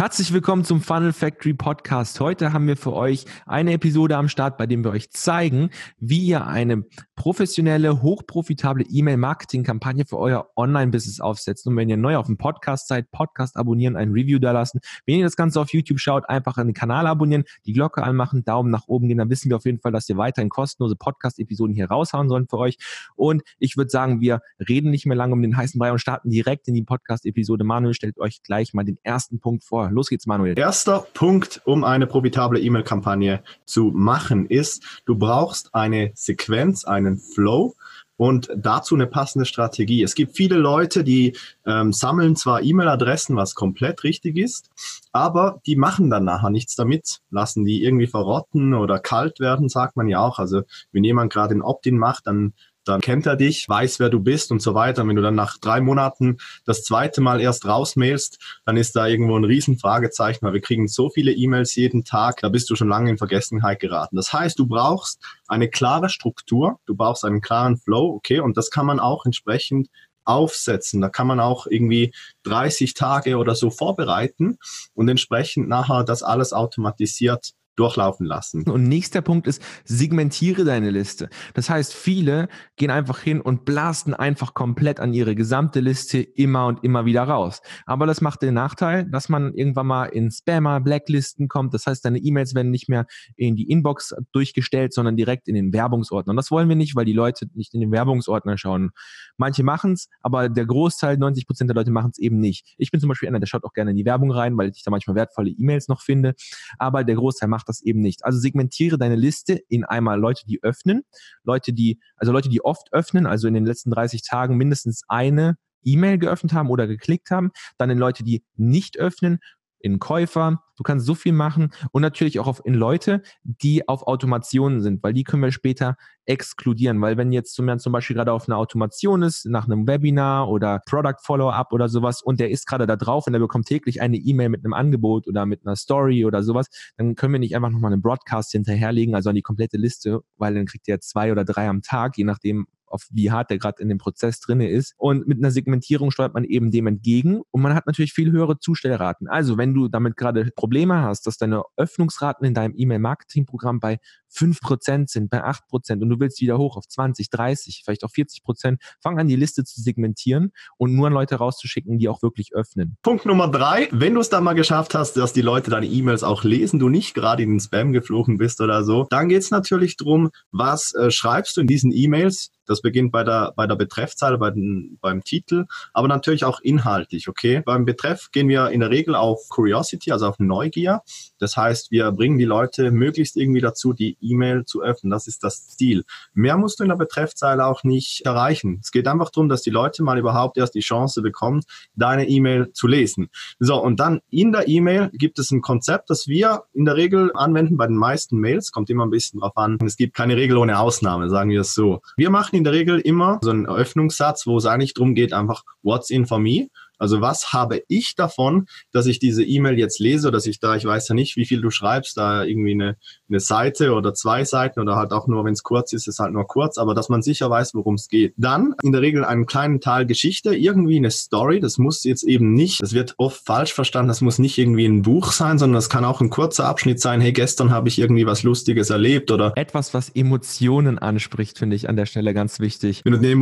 Herzlich willkommen zum Funnel Factory Podcast. Heute haben wir für euch eine Episode am Start, bei dem wir euch zeigen, wie ihr eine professionelle, hochprofitable E-Mail-Marketing-Kampagne für euer Online-Business aufsetzt. Und wenn ihr neu auf dem Podcast seid, Podcast abonnieren, ein Review da lassen. Wenn ihr das Ganze auf YouTube schaut, einfach den Kanal abonnieren, die Glocke anmachen, Daumen nach oben gehen, dann wissen wir auf jeden Fall, dass wir weiterhin kostenlose Podcast-Episoden hier raushauen sollen für euch. Und ich würde sagen, wir reden nicht mehr lange um den heißen Brei und starten direkt in die Podcast-Episode. Manuel stellt euch gleich mal den ersten Punkt vor. Los geht's, Manuel. Erster Punkt, um eine profitable E-Mail-Kampagne zu machen, ist, du brauchst eine Sequenz, einen Flow und dazu eine passende Strategie. Es gibt viele Leute, die ähm, sammeln zwar E-Mail-Adressen, was komplett richtig ist, aber die machen dann nachher nichts damit, lassen die irgendwie verrotten oder kalt werden, sagt man ja auch. Also wenn jemand gerade ein Opt-in macht, dann dann kennt er dich, weiß, wer du bist und so weiter. Wenn du dann nach drei Monaten das zweite Mal erst rausmailst, dann ist da irgendwo ein Riesenfragezeichen, weil wir kriegen so viele E-Mails jeden Tag, da bist du schon lange in Vergessenheit geraten. Das heißt, du brauchst eine klare Struktur, du brauchst einen klaren Flow, okay, und das kann man auch entsprechend aufsetzen. Da kann man auch irgendwie 30 Tage oder so vorbereiten und entsprechend nachher das alles automatisiert durchlaufen lassen. Und nächster Punkt ist, segmentiere deine Liste. Das heißt, viele gehen einfach hin und blasten einfach komplett an ihre gesamte Liste immer und immer wieder raus. Aber das macht den Nachteil, dass man irgendwann mal in Spammer, Blacklisten kommt. Das heißt, deine E-Mails werden nicht mehr in die Inbox durchgestellt, sondern direkt in den Werbungsordner. Und das wollen wir nicht, weil die Leute nicht in den Werbungsordner schauen. Manche machen es, aber der Großteil, 90 Prozent der Leute machen es eben nicht. Ich bin zum Beispiel einer, der schaut auch gerne in die Werbung rein, weil ich da manchmal wertvolle E-Mails noch finde. Aber der Großteil macht das eben nicht. Also segmentiere deine Liste in einmal Leute, die öffnen, Leute, die, also Leute, die oft öffnen, also in den letzten 30 Tagen mindestens eine E-Mail geöffnet haben oder geklickt haben, dann in Leute, die nicht öffnen in Käufer, du kannst so viel machen und natürlich auch auf, in Leute, die auf Automationen sind, weil die können wir später exkludieren, weil wenn jetzt zum, Beispiel gerade auf einer Automation ist, nach einem Webinar oder Product Follow-up oder sowas und der ist gerade da drauf und der bekommt täglich eine E-Mail mit einem Angebot oder mit einer Story oder sowas, dann können wir nicht einfach nochmal einen Broadcast hinterherlegen, also an die komplette Liste, weil dann kriegt er zwei oder drei am Tag, je nachdem, auf wie hart der gerade in dem Prozess drinne ist. Und mit einer Segmentierung steuert man eben dem entgegen und man hat natürlich viel höhere Zustellraten. Also wenn du damit gerade Probleme hast, dass deine Öffnungsraten in deinem E-Mail-Marketing-Programm bei 5% sind, bei 8% und du willst wieder hoch auf 20, 30, vielleicht auf 40%, fang an, die Liste zu segmentieren und nur an Leute rauszuschicken, die auch wirklich öffnen. Punkt Nummer drei, wenn du es dann mal geschafft hast, dass die Leute deine E-Mails auch lesen, du nicht gerade in den Spam geflogen bist oder so, dann geht es natürlich darum, was äh, schreibst du in diesen E-Mails, das beginnt bei der, bei der Betreffzeile, bei den, beim Titel, aber natürlich auch inhaltlich, okay? Beim Betreff gehen wir in der Regel auf Curiosity, also auf Neugier. Das heißt, wir bringen die Leute möglichst irgendwie dazu, die E-Mail zu öffnen. Das ist das Ziel. Mehr musst du in der Betreffzeile auch nicht erreichen. Es geht einfach darum, dass die Leute mal überhaupt erst die Chance bekommen, deine E-Mail zu lesen. So, und dann in der E-Mail gibt es ein Konzept, das wir in der Regel anwenden bei den meisten Mails. Kommt immer ein bisschen drauf an. Es gibt keine Regel ohne Ausnahme, sagen wir es so. Wir machen in der Regel immer so einen Eröffnungssatz, wo es eigentlich darum geht, einfach What's in for me? Also was habe ich davon, dass ich diese E-Mail jetzt lese, dass ich da, ich weiß ja nicht, wie viel du schreibst, da irgendwie eine, eine Seite oder zwei Seiten oder halt auch nur, wenn es kurz ist, ist halt nur kurz, aber dass man sicher weiß, worum es geht. Dann in der Regel einen kleinen Teil Geschichte, irgendwie eine Story, das muss jetzt eben nicht, das wird oft falsch verstanden, das muss nicht irgendwie ein Buch sein, sondern das kann auch ein kurzer Abschnitt sein, hey, gestern habe ich irgendwie was Lustiges erlebt oder etwas, was Emotionen anspricht, finde ich an der Stelle ganz wichtig. Wenn du den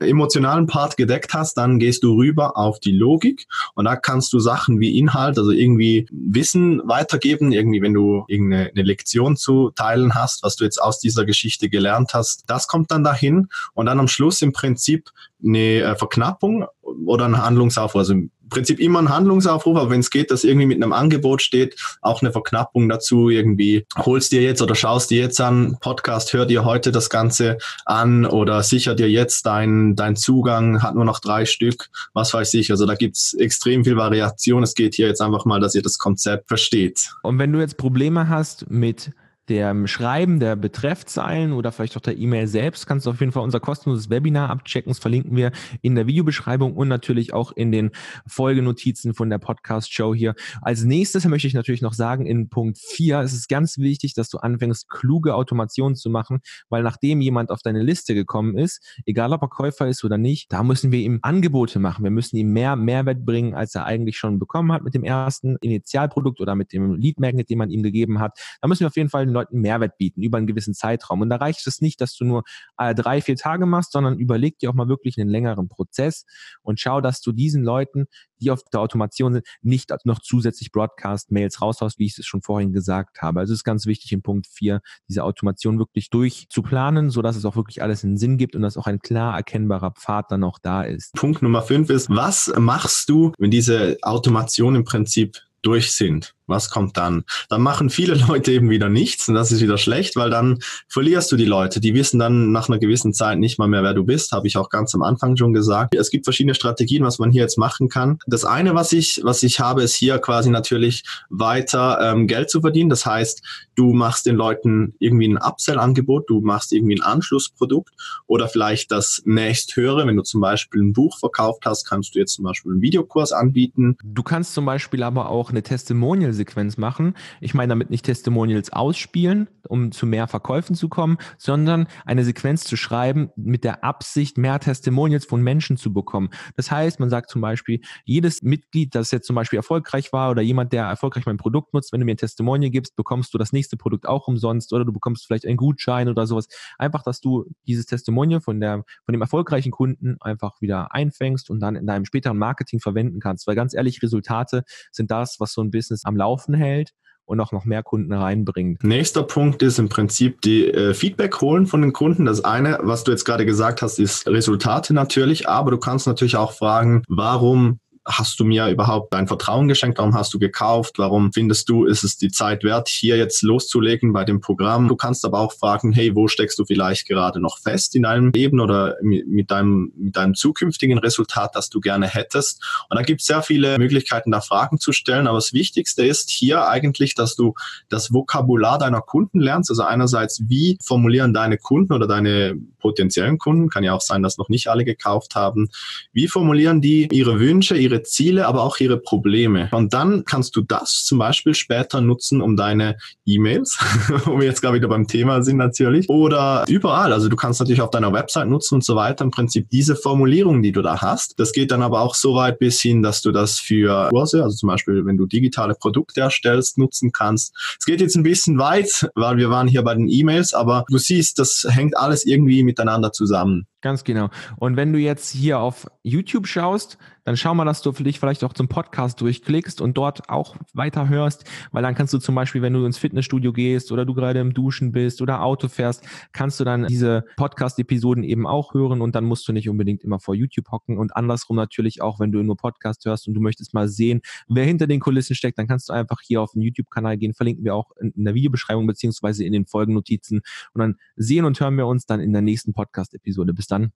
emotionalen Part gedeckt hast, dann gehst du rüber auf die Logik. Und da kannst du Sachen wie Inhalt, also irgendwie Wissen weitergeben, irgendwie wenn du irgendeine eine Lektion zu teilen hast, was du jetzt aus dieser Geschichte gelernt hast, das kommt dann dahin. Und dann am Schluss im Prinzip eine äh, Verknappung oder ein Handlungsaufruf. Also im Prinzip immer ein Handlungsaufruf, aber wenn es geht, dass irgendwie mit einem Angebot steht, auch eine Verknappung dazu, irgendwie holst dir jetzt oder schaust dir jetzt an, Podcast, hör dir heute das Ganze an oder sicher dir jetzt dein, dein Zugang, hat nur noch drei Stück, was weiß ich. Also da gibt's extrem viel Variation. Es geht hier jetzt einfach mal, dass ihr das Konzept versteht. Und wenn du jetzt Probleme hast mit der Schreiben der Betreffzeilen oder vielleicht auch der E-Mail selbst kannst du auf jeden Fall unser kostenloses Webinar abchecken. Das verlinken wir in der Videobeschreibung und natürlich auch in den Folgenotizen von der Podcast-Show hier. Als nächstes möchte ich natürlich noch sagen, in Punkt 4 ist es ganz wichtig, dass du anfängst, kluge Automationen zu machen, weil nachdem jemand auf deine Liste gekommen ist, egal ob er Käufer ist oder nicht, da müssen wir ihm Angebote machen. Wir müssen ihm mehr Mehrwert bringen, als er eigentlich schon bekommen hat mit dem ersten Initialprodukt oder mit dem Lead Magnet, den man ihm gegeben hat. Da müssen wir auf jeden Fall Leuten Mehrwert bieten über einen gewissen Zeitraum. Und da reicht es nicht, dass du nur äh, drei, vier Tage machst, sondern überleg dir auch mal wirklich einen längeren Prozess und schau, dass du diesen Leuten, die auf der Automation sind, nicht noch zusätzlich Broadcast-Mails raushaust, wie ich es schon vorhin gesagt habe. Also es ist ganz wichtig in Punkt 4, diese Automation wirklich durchzuplanen, sodass es auch wirklich alles einen Sinn gibt und dass auch ein klar erkennbarer Pfad dann auch da ist. Punkt Nummer 5 ist, was machst du, wenn diese Automation im Prinzip durch sind? Was kommt dann? Dann machen viele Leute eben wieder nichts und das ist wieder schlecht, weil dann verlierst du die Leute. Die wissen dann nach einer gewissen Zeit nicht mal mehr, wer du bist, habe ich auch ganz am Anfang schon gesagt. Es gibt verschiedene Strategien, was man hier jetzt machen kann. Das eine, was ich, was ich habe, ist hier quasi natürlich weiter ähm, Geld zu verdienen. Das heißt, du machst den Leuten irgendwie ein Upsell-Angebot, du machst irgendwie ein Anschlussprodukt oder vielleicht das nächst höhere. Wenn du zum Beispiel ein Buch verkauft hast, kannst du jetzt zum Beispiel einen Videokurs anbieten. Du kannst zum Beispiel aber auch eine Testimonial Sequenz machen. Ich meine damit nicht Testimonials ausspielen, um zu mehr Verkäufen zu kommen, sondern eine Sequenz zu schreiben mit der Absicht, mehr Testimonials von Menschen zu bekommen. Das heißt, man sagt zum Beispiel, jedes Mitglied, das jetzt zum Beispiel erfolgreich war oder jemand, der erfolgreich mein Produkt nutzt, wenn du mir ein Testimonial gibst, bekommst du das nächste Produkt auch umsonst oder du bekommst vielleicht einen Gutschein oder sowas. Einfach, dass du dieses Testimonial von, der, von dem erfolgreichen Kunden einfach wieder einfängst und dann in deinem späteren Marketing verwenden kannst. Weil ganz ehrlich, Resultate sind das, was so ein Business am Laufen hält und auch noch mehr Kunden reinbringt. Nächster Punkt ist im Prinzip die äh, Feedback holen von den Kunden. Das eine, was du jetzt gerade gesagt hast, ist Resultate natürlich, aber du kannst natürlich auch fragen, warum hast du mir überhaupt dein Vertrauen geschenkt? Warum hast du gekauft? Warum findest du, ist es die Zeit wert, hier jetzt loszulegen bei dem Programm? Du kannst aber auch fragen, hey, wo steckst du vielleicht gerade noch fest in deinem Leben oder mit deinem, mit deinem zukünftigen Resultat, das du gerne hättest? Und da gibt es sehr viele Möglichkeiten, da Fragen zu stellen. Aber das Wichtigste ist hier eigentlich, dass du das Vokabular deiner Kunden lernst. Also einerseits, wie formulieren deine Kunden oder deine potenziellen Kunden, kann ja auch sein, dass noch nicht alle gekauft haben, wie formulieren die ihre Wünsche, ihre ihre Ziele, aber auch ihre Probleme. Und dann kannst du das zum Beispiel später nutzen, um deine E-Mails, wo wir jetzt gerade wieder beim Thema sind natürlich, oder überall. Also du kannst natürlich auf deiner Website nutzen und so weiter. Im Prinzip diese Formulierung, die du da hast. Das geht dann aber auch so weit bis hin, dass du das für Kurse, also zum Beispiel, wenn du digitale Produkte erstellst, nutzen kannst. Es geht jetzt ein bisschen weit, weil wir waren hier bei den E-Mails, aber du siehst, das hängt alles irgendwie miteinander zusammen. Ganz genau. Und wenn du jetzt hier auf YouTube schaust, dann schau mal, dass du für dich vielleicht auch zum Podcast durchklickst und dort auch weiter hörst, weil dann kannst du zum Beispiel, wenn du ins Fitnessstudio gehst oder du gerade im Duschen bist oder Auto fährst, kannst du dann diese Podcast-Episoden eben auch hören und dann musst du nicht unbedingt immer vor YouTube hocken und andersrum natürlich auch, wenn du nur Podcast hörst und du möchtest mal sehen, wer hinter den Kulissen steckt, dann kannst du einfach hier auf den YouTube-Kanal gehen, verlinken wir auch in der Videobeschreibung beziehungsweise in den Folgennotizen und dann sehen und hören wir uns dann in der nächsten Podcast-Episode. Bis dann.